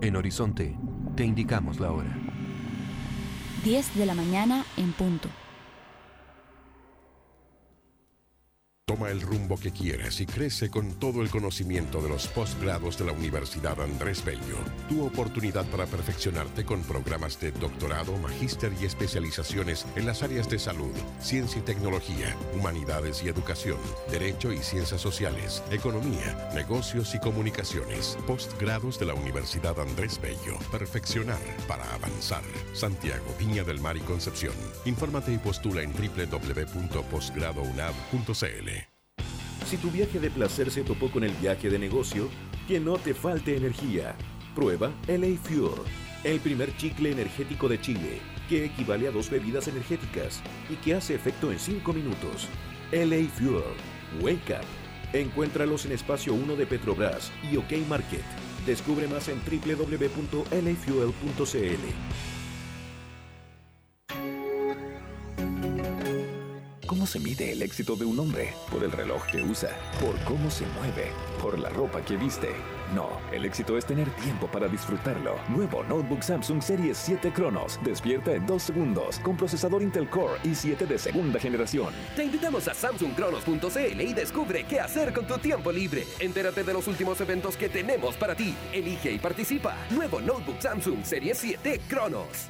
En Horizonte, te indicamos la hora. 10 de la mañana en punto. Toma el rumbo que quieras y crece con todo el conocimiento de los posgrados de la Universidad Andrés Bello. Tu oportunidad para perfeccionarte con programas de doctorado, magíster y especializaciones en las áreas de salud, ciencia y tecnología, humanidades y educación, derecho y ciencias sociales, economía, negocios y comunicaciones. Postgrados de la Universidad Andrés Bello. Perfeccionar para avanzar. Santiago, Viña del Mar y Concepción. Infórmate y postula en www.posgradounab.cl. Si tu viaje de placer se topó con el viaje de negocio, que no te falte energía. Prueba LA Fuel, el primer chicle energético de Chile, que equivale a dos bebidas energéticas y que hace efecto en 5 minutos. LA Fuel, Wake Up. Encuéntralos en Espacio 1 de Petrobras y OK Market. Descubre más en www.lafuel.cl. no se mide el éxito de un hombre por el reloj que usa, por cómo se mueve, por la ropa que viste. No, el éxito es tener tiempo para disfrutarlo. Nuevo Notebook Samsung Series 7 Cronos. Despierta en 2 segundos con procesador Intel Core i7 de segunda generación. Te invitamos a samsungcronos.cl y descubre qué hacer con tu tiempo libre. Entérate de los últimos eventos que tenemos para ti. Elige y participa. Nuevo Notebook Samsung Series 7 Cronos.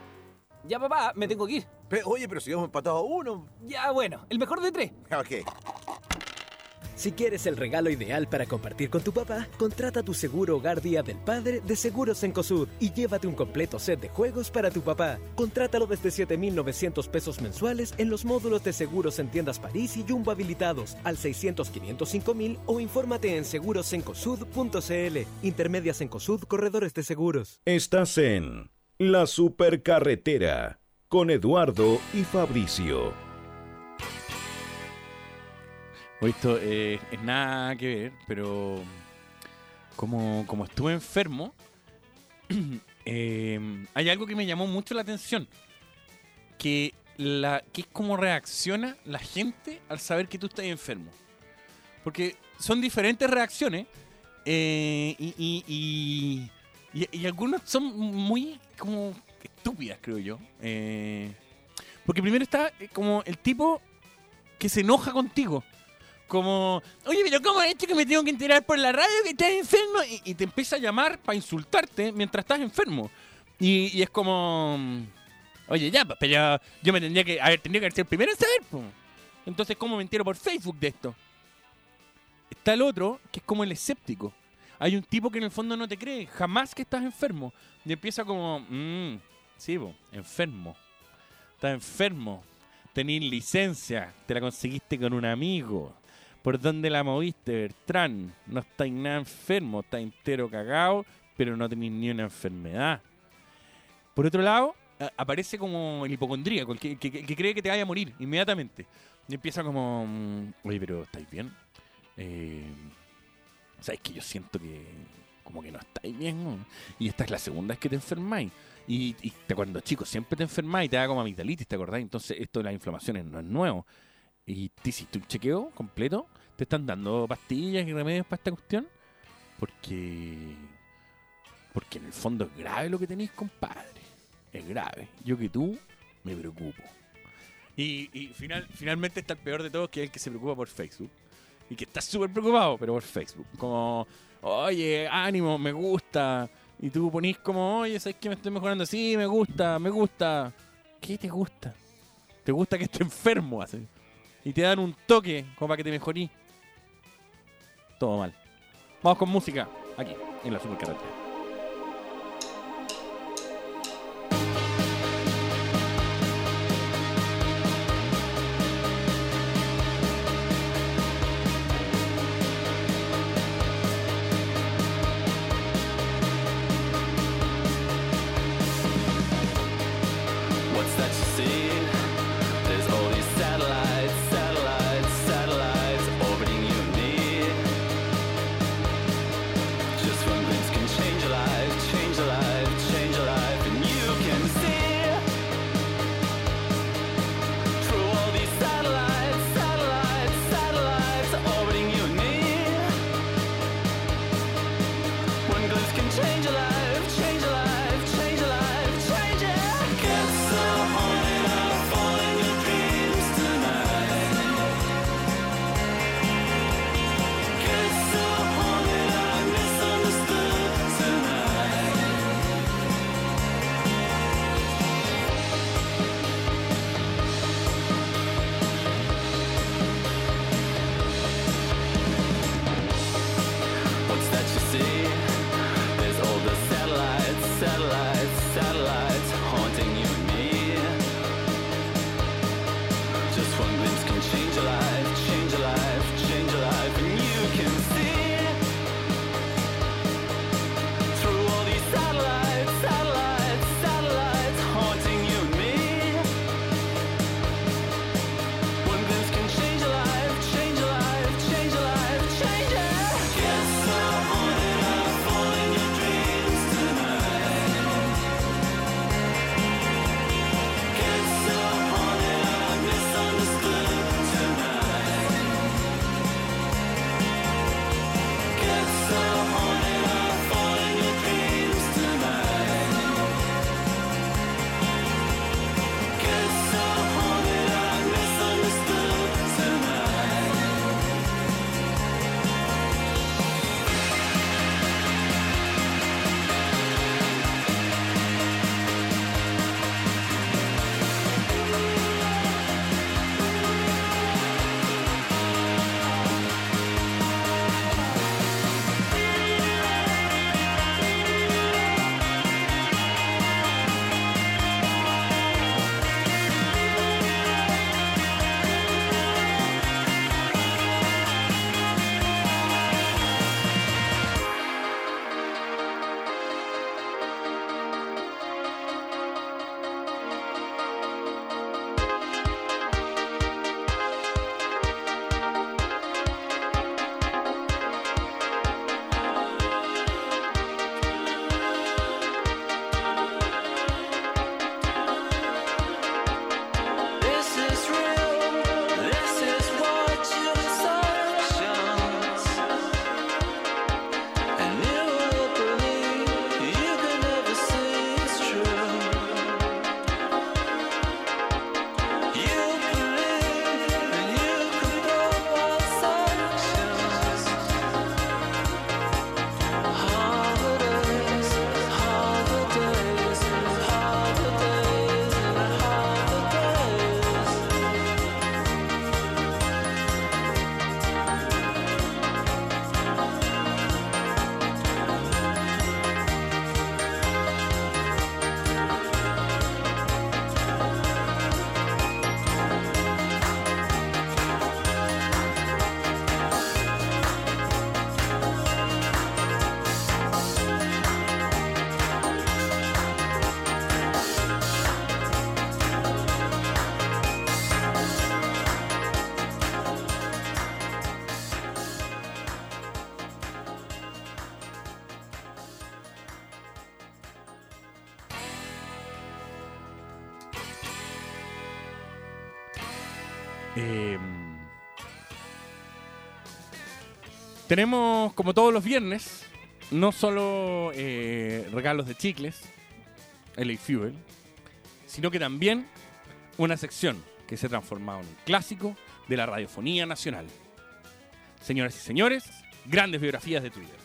Ya, papá, me tengo que ir. oye, pero si hemos empatado a uno. Ya, bueno, el mejor de tres. Ok. Si quieres el regalo ideal para compartir con tu papá, contrata tu seguro hogar Día del Padre de Seguros Encosud y llévate un completo set de juegos para tu papá. Contrátalo desde 7,900 pesos mensuales en los módulos de seguros en tiendas París y Jumbo habilitados al 600-505,000 o infórmate en segurosencosud.cl. Intermedias Encosud, corredores de seguros. Estás en La Supercarretera con Eduardo y Fabricio. Esto eh, es nada que ver, pero como, como estuve enfermo, eh, *clears throat* hay algo que me llamó mucho la atención. Que, la, que es cómo reacciona la gente al saber que tú estás enfermo. Porque son diferentes reacciones eh, y, y, y- y algunas son muy como estúpidas, creo yo. Eh, porque primero está eh, como el tipo que se enoja contigo. Como, oye, pero ¿cómo es esto que me tengo que enterar por la radio que estás enfermo? Y, te empieza a llamar para insultarte mientras estás enfermo. Y, es como, oye, ya, pero yo me tendría que, a ver, tendría que ser el primero en saber, po. Entonces, ¿cómo me entero por Facebook de esto? Está el otro, que es como el escéptico. Hay un tipo que en el fondo no te cree, jamás que estás enfermo. Y empieza como, mmm, sí, po, enfermo. Estás enfermo. Tenís licencia, te la conseguiste con un amigo. ¿Por dónde la moviste, Bertrán? No estáis nada enfermo, estás entero cagado, pero no tenéis ni una enfermedad. Por otro lado, aparece como el hipocondríaco, el que cree que te vaya a morir inmediatamente. Y empieza como, mm, oye, pero ¿estáis bien? Eh, ¿Sabes que yo siento que como que no estáis bien? Y esta es la segunda vez que te enfermáis. Y, y te- cuando chicos siempre te enfermáis y te da como amigdalitis, ¿te acordás? Entonces esto de las inflamaciones no es nuevo. Y te hiciste un chequeo completo, te están dando pastillas y remedios para esta cuestión. Porque. Porque en el fondo es grave lo que tenéis, compadre. Es grave. Yo que tú me preocupo. Y, y final, finalmente está el peor de todos, que es el que se preocupa por Facebook. Y que está súper preocupado, pero por Facebook. Como, oye, ánimo, me gusta. Y tú ponís como, oye, ¿sabes que me estoy mejorando? Sí, me gusta, me gusta. ¿Qué te gusta? ¿Te gusta que esté enfermo? Así. Y te dan un toque como para que te mejorí. Todo mal. Vamos con música aquí, en la supercarretera. Tenemos, como todos los viernes, no solo eh, regalos de chicles, LA Fuel, sino que también una sección que se ha transformado en un clásico de la radiofonía nacional. Señoras y señores, grandes biografías de Twitter.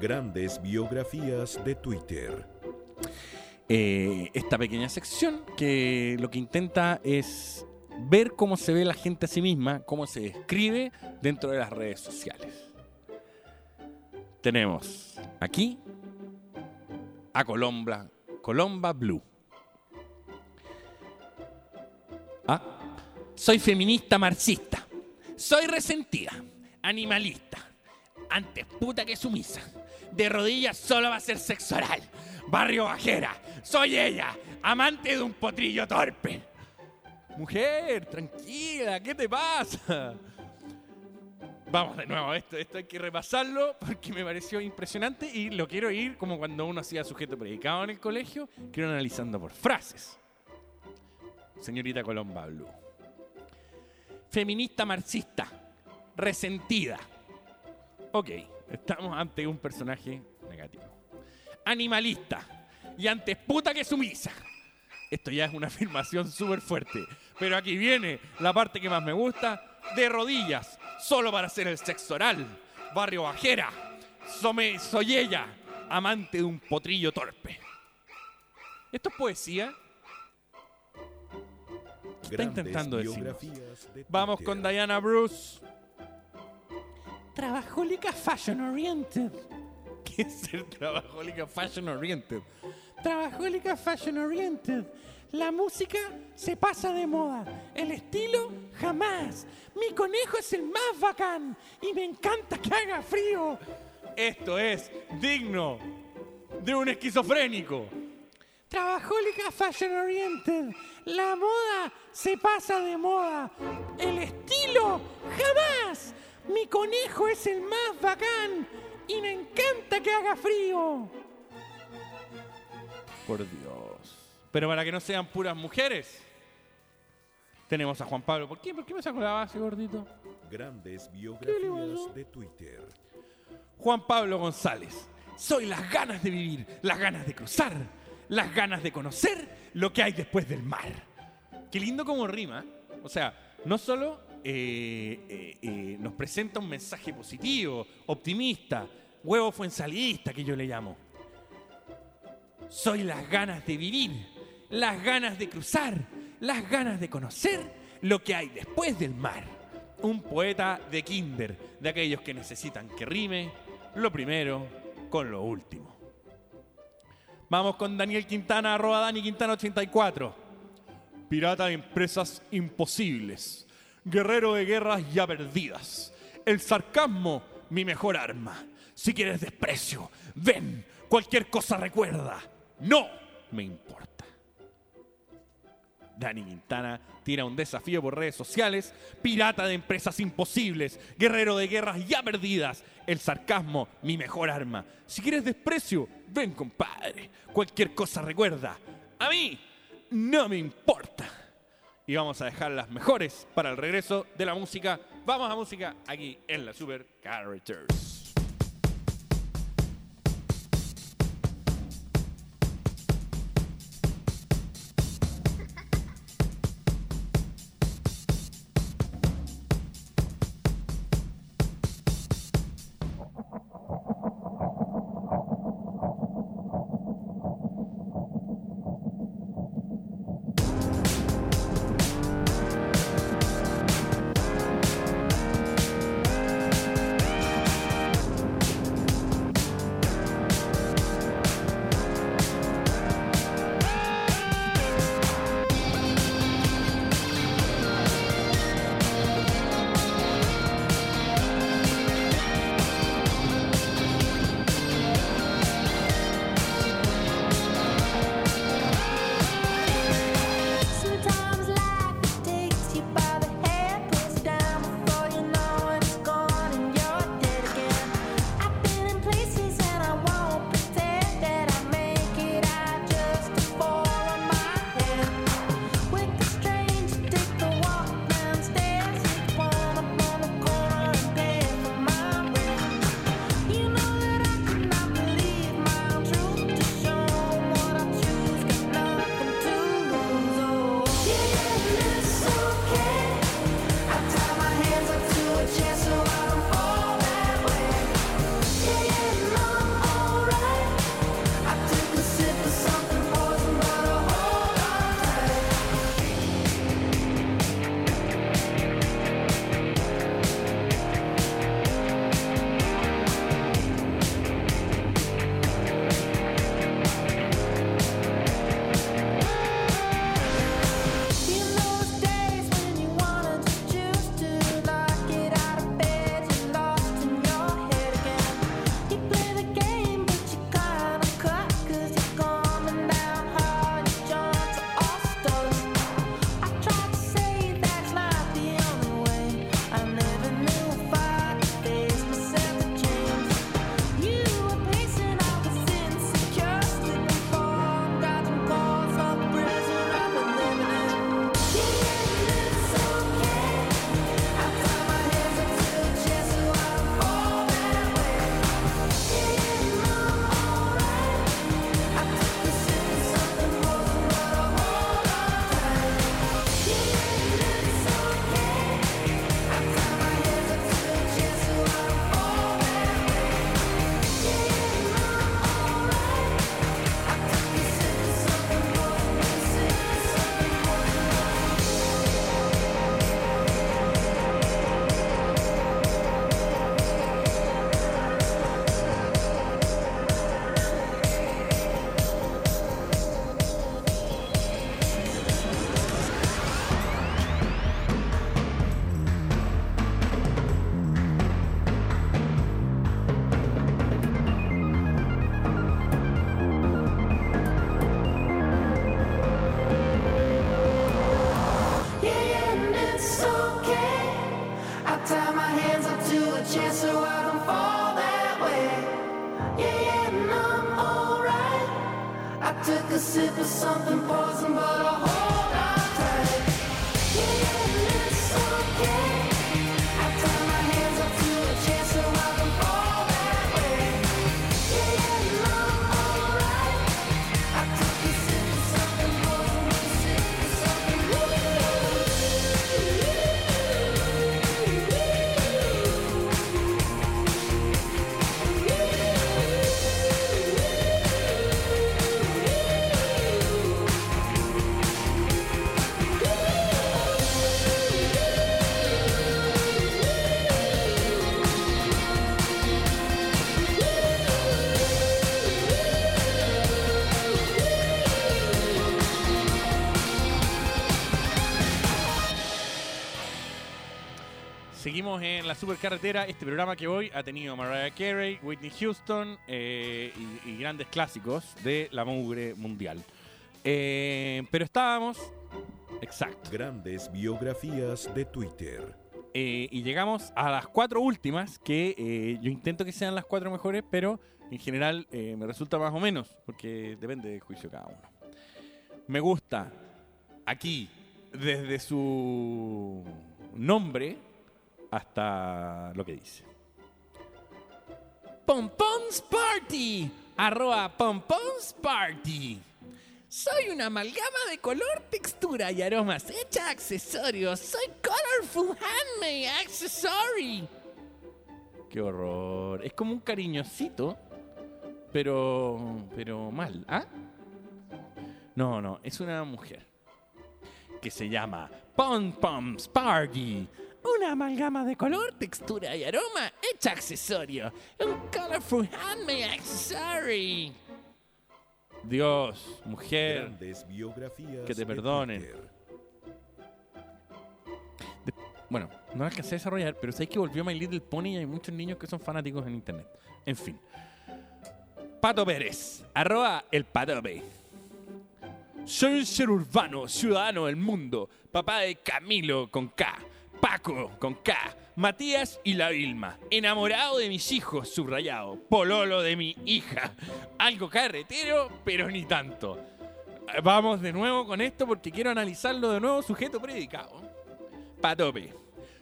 Grandes biografías de Twitter. Eh, esta pequeña sección que lo que intenta es ver cómo se ve la gente a sí misma, cómo se describe dentro de las redes sociales. Tenemos aquí a Colomba, Colomba Blue. Ah, soy feminista marxista. Soy resentida, animalista, antes puta que sumisa. De rodillas solo va a ser sexo oral. Barrio Bajera, soy ella, amante de un potrillo torpe. Mujer, tranquila, ¿qué te pasa? Vamos de nuevo, esto, esto hay que repasarlo porque me pareció impresionante y lo quiero ir como cuando uno hacía sujeto predicado en el colegio, quiero analizando por frases. Señorita Colomba Blue. Feminista marxista, resentida. Ok, estamos ante un personaje negativo. Animalista y antes puta que sumisa. Esto ya es una *laughs* afirmación súper fuerte. Pero aquí viene la parte que más me gusta. De rodillas, solo para hacer el sexo oral. Barrio Bajera. Some- soy ella, amante de un potrillo torpe. ¿Esto es poesía? Está intentando decir. Vamos con Diana Bruce. Trabajólica Fashion Oriented. ¿Qué es ser trabajólica Fashion Oriented? Trabajólica Fashion Oriented. La música se pasa de moda. El estilo jamás. Mi conejo es el más bacán. Y me encanta que haga frío. Esto es digno de un esquizofrénico. Trabajólica Fashion Oriented. La moda se pasa de moda. El estilo jamás. Mi conejo es el más bacán. Y me encanta que haga frío. Por Dios. Pero para que no sean puras mujeres, tenemos a Juan Pablo. ¿Por qué? ¿Por qué me sacó la base, gordito? Grandes biografías de Twitter. Juan Pablo González. Soy las ganas de vivir, las ganas de cruzar, las ganas de conocer lo que hay después del mar. Qué lindo como rima. O sea, no solo eh, eh, eh, nos presenta un mensaje positivo, optimista, huevo fuensalista que yo le llamo. Soy las ganas de vivir, las ganas de cruzar, las ganas de conocer lo que hay después del mar. Un poeta de kinder, de aquellos que necesitan que rime lo primero con lo último. Vamos con Daniel Quintana, arroba Dani Quintana 84. Pirata de empresas imposibles. Guerrero de guerras ya perdidas. El sarcasmo, mi mejor arma. Si quieres desprecio, ven, cualquier cosa recuerda. No me importa. Dani Quintana tira un desafío por redes sociales. Pirata de empresas imposibles. Guerrero de guerras ya perdidas. El sarcasmo, mi mejor arma. Si quieres desprecio, ven compadre. Cualquier cosa recuerda. A mí no me importa. Y vamos a dejar las mejores para el regreso de la música. Vamos a música aquí en la Super Characters. En la supercarretera. Este programa que hoy ha tenido Mariah Carey, Whitney Houston eh, y, y grandes clásicos de la mugre mundial. Eh, pero estábamos. Exacto. Grandes biografías de Twitter. Eh, y llegamos a las cuatro últimas, que yo intento que sean las cuatro mejores, pero en general me resulta más o menos, porque depende del juicio de cada uno. Me gusta aquí, desde su nombre hasta lo que dice. Pompons Party, arroba Pompons Party. Soy una amalgama de color, textura y aromas hecha accesorios. Soy Colorful Handmade Accessory. Qué horror. Es como un cariñosito, pero. pero mal, ¿ah? No, no, es una mujer que se llama Pom Poms Party. Una amalgama de color, textura y aroma hecha accesorio. Un colorful handmade accessory. Dios, mujer, Grandes biografías que te perdonen. De- bueno, no la alcancé a desarrollar, pero sé que volvió My Little Pony y hay muchos niños que son fanáticos en internet. En fin. Pato Pérez, arroba el patope. Soy un ser urbano, ciudadano del mundo, papá de Camilo con K, Paco con K, Matías y la Vilma, enamorado de mis hijos, subrayado, pololo de mi hija, algo carretero, pero ni tanto. Vamos de nuevo con esto porque quiero analizarlo de nuevo, sujeto predicado. Patope.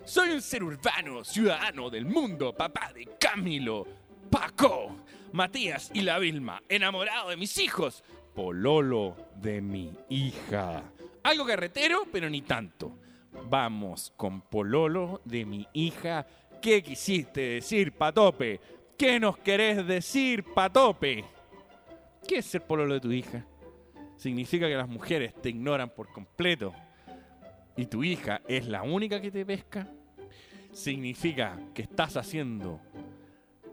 Soy un ser urbano, ciudadano del mundo, papá de Camilo, Paco, Matías y la Vilma, enamorado de mis hijos, pololo de mi hija. Algo carretero, pero ni tanto. Vamos con pololo de mi hija. ¿Qué quisiste decir, Patope? ¿Qué nos querés decir, Patope? ¿Qué es ser pololo de tu hija? Significa que las mujeres te ignoran por completo y tu hija es la única que te pesca, significa que estás haciendo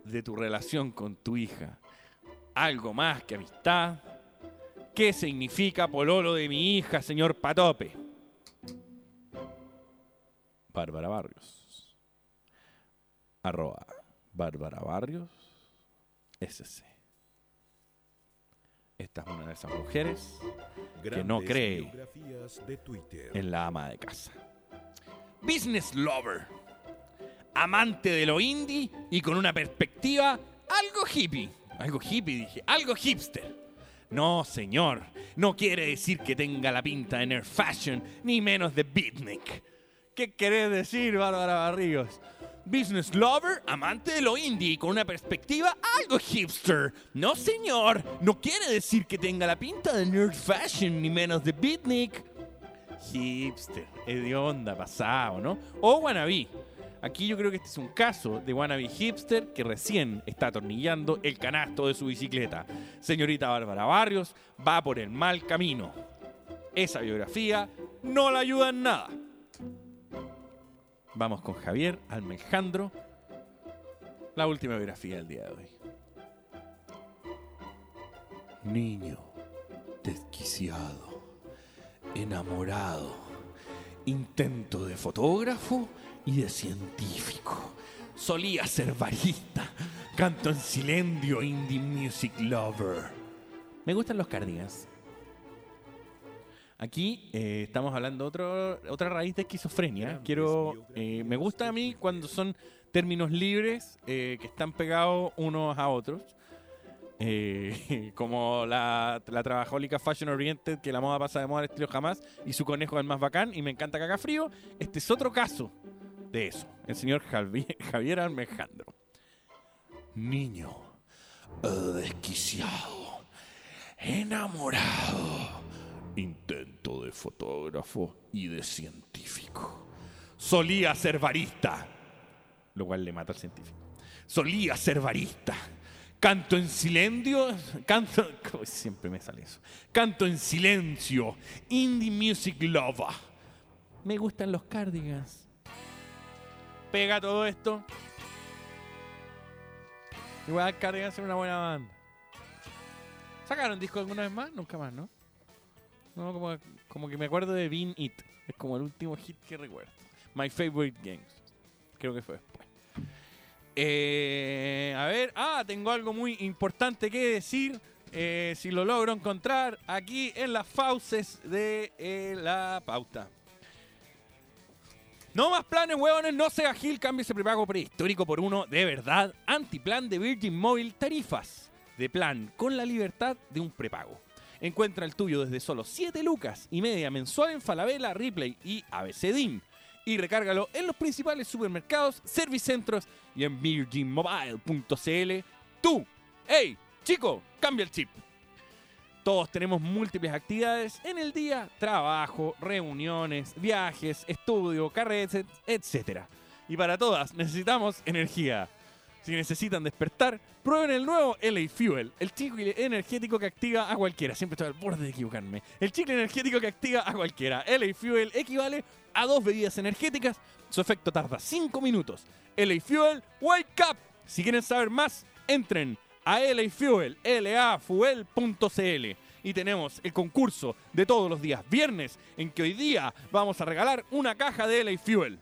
de tu relación con tu hija algo más que amistad. ¿Qué significa pololo de mi hija, señor Patope? Bárbara Barrios. Arroba Bárbara Barrios. SC. Esta es una de esas mujeres que no cree de Twitter. en la ama de casa. Business lover. Amante de lo indie y con una perspectiva algo hippie. Algo hippie, dije. Algo hipster. No, señor. No quiere decir que tenga la pinta de Nerd Fashion, ni menos de beatnik. ¿Qué querés decir, Bárbara Barrios? Business lover, amante de lo indie con una perspectiva algo hipster. No, señor. No quiere decir que tenga la pinta de Nerd Fashion, ni menos de beatnik hipster, hedionda, pasado, ¿no? O wannabe. Aquí yo creo que este es un caso de wannabe hipster que recién está atornillando el canasto de su bicicleta. Señorita Bárbara Barrios va por el mal camino. Esa biografía no la ayuda en nada. Vamos con Javier Almejandro. La última biografía del día de hoy. Niño desquiciado enamorado, intento de fotógrafo y de científico. Solía ser barista, canto en silencio, indie music lover. Me gustan los cardigans. Aquí eh, estamos hablando de otro, otra raíz de esquizofrenia. Quiero, eh, me gusta a mí cuando son términos libres eh, que están pegados unos a otros. *laughs* Como la, la trabajólica Fashion Oriented, que la moda pasa de moda al estilo jamás, y su conejo es el más bacán, y me encanta caga frío. Este es otro caso de eso. El señor Javier, *laughs* Javier Almejandro. Niño, desquiciado, enamorado, intento de fotógrafo y de científico. Solía ser barista, lo cual le mata al científico. Solía ser barista. Canto en silencio, canto, *laughs* siempre me sale eso. Canto en silencio, indie music lover. Me gustan los cardigans. Pega todo esto. Igual Cardigans es una buena banda. ¿Sacaron disco alguna vez más? Nunca más, ¿no? No, como, que me acuerdo de Bean It. Es como el último hit que recuerdo. My Favorite Games. Creo que fue después. Eh, a ver, ah, tengo algo muy importante que decir. eh, si lo logro encontrar aquí en las fauces de eh, la pauta. No más planes, huevones, no sea Gil, cambie ese prepago prehistórico por uno de verdad. Antiplan de Virgin Mobile Tarifas. De plan con la libertad de un prepago. Encuentra el tuyo desde solo 7 lucas y media mensual en Falabella, Ripley y ABCDIM. Y recárgalo en los principales supermercados, servicentros y en virginmobile.cl. Tú, hey, chico, cambia el chip. Todos tenemos múltiples actividades en el día, trabajo, reuniones, viajes, estudio, carretes, etc. Y para todas necesitamos energía. Si necesitan despertar, prueben el nuevo LA Fuel, el chicle energético que activa a cualquiera. Siempre estoy al borde de equivocarme. El chicle energético que activa a cualquiera. LA Fuel equivale a dos bebidas energéticas. Su efecto tarda 5 minutos. LA Fuel, wake up. Si quieren saber más, entren a LA Fuel, lafuel.cl. Y tenemos el concurso de todos los días viernes, en que hoy día vamos a regalar una caja de LA Fuel.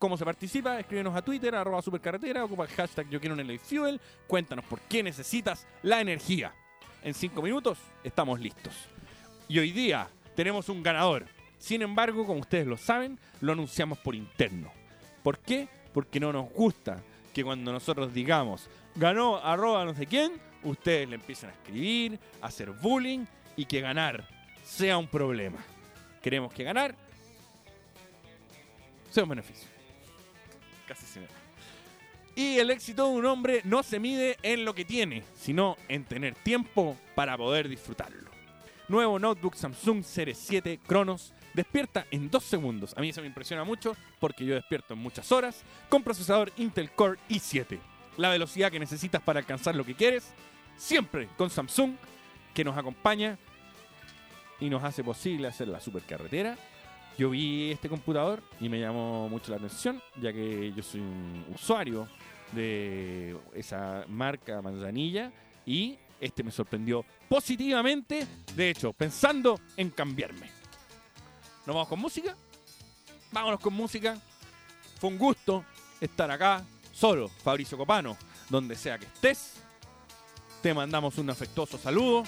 ¿Cómo se participa? Escríbenos a Twitter, arroba supercarretera, ocupa el hashtag yo quiero un LA. Cuéntanos por qué necesitas la energía. En cinco minutos estamos listos. Y hoy día tenemos un ganador. Sin embargo, como ustedes lo saben, lo anunciamos por interno. ¿Por qué? Porque no nos gusta que cuando nosotros digamos ganó arroba no sé quién, ustedes le empiecen a escribir, a hacer bullying y que ganar sea un problema. Queremos que ganar sea un beneficio. Y el éxito de un hombre no se mide en lo que tiene, sino en tener tiempo para poder disfrutarlo. Nuevo notebook Samsung Series 7 Cronos despierta en dos segundos. A mí eso me impresiona mucho porque yo despierto en muchas horas con procesador Intel Core i7. La velocidad que necesitas para alcanzar lo que quieres, siempre con Samsung, que nos acompaña y nos hace posible hacer la supercarretera. Yo vi este computador y me llamó mucho la atención, ya que yo soy un usuario de esa marca Manzanilla y este me sorprendió positivamente, de hecho, pensando en cambiarme. ¿Nos vamos con música? Vámonos con música. Fue un gusto estar acá, solo, Fabricio Copano, donde sea que estés. Te mandamos un afectuoso saludo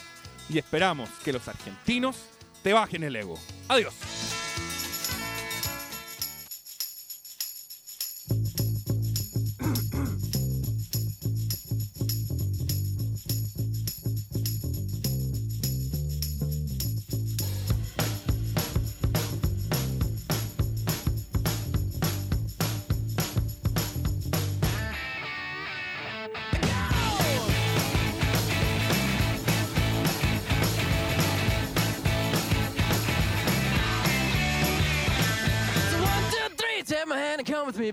y esperamos que los argentinos te bajen el ego. Adiós.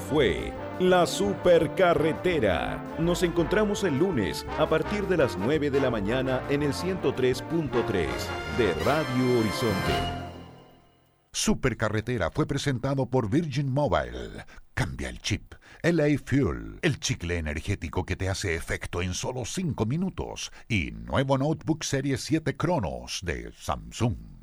Fue La Supercarretera. Nos encontramos el lunes a partir de las 9 de la mañana en el 103.3 de Radio Horizonte. Supercarretera fue presentado por Virgin Mobile. Cambia el chip. LA Fuel, el chicle energético que te hace efecto en solo 5 minutos. Y nuevo notebook Serie 7 Cronos de Samsung.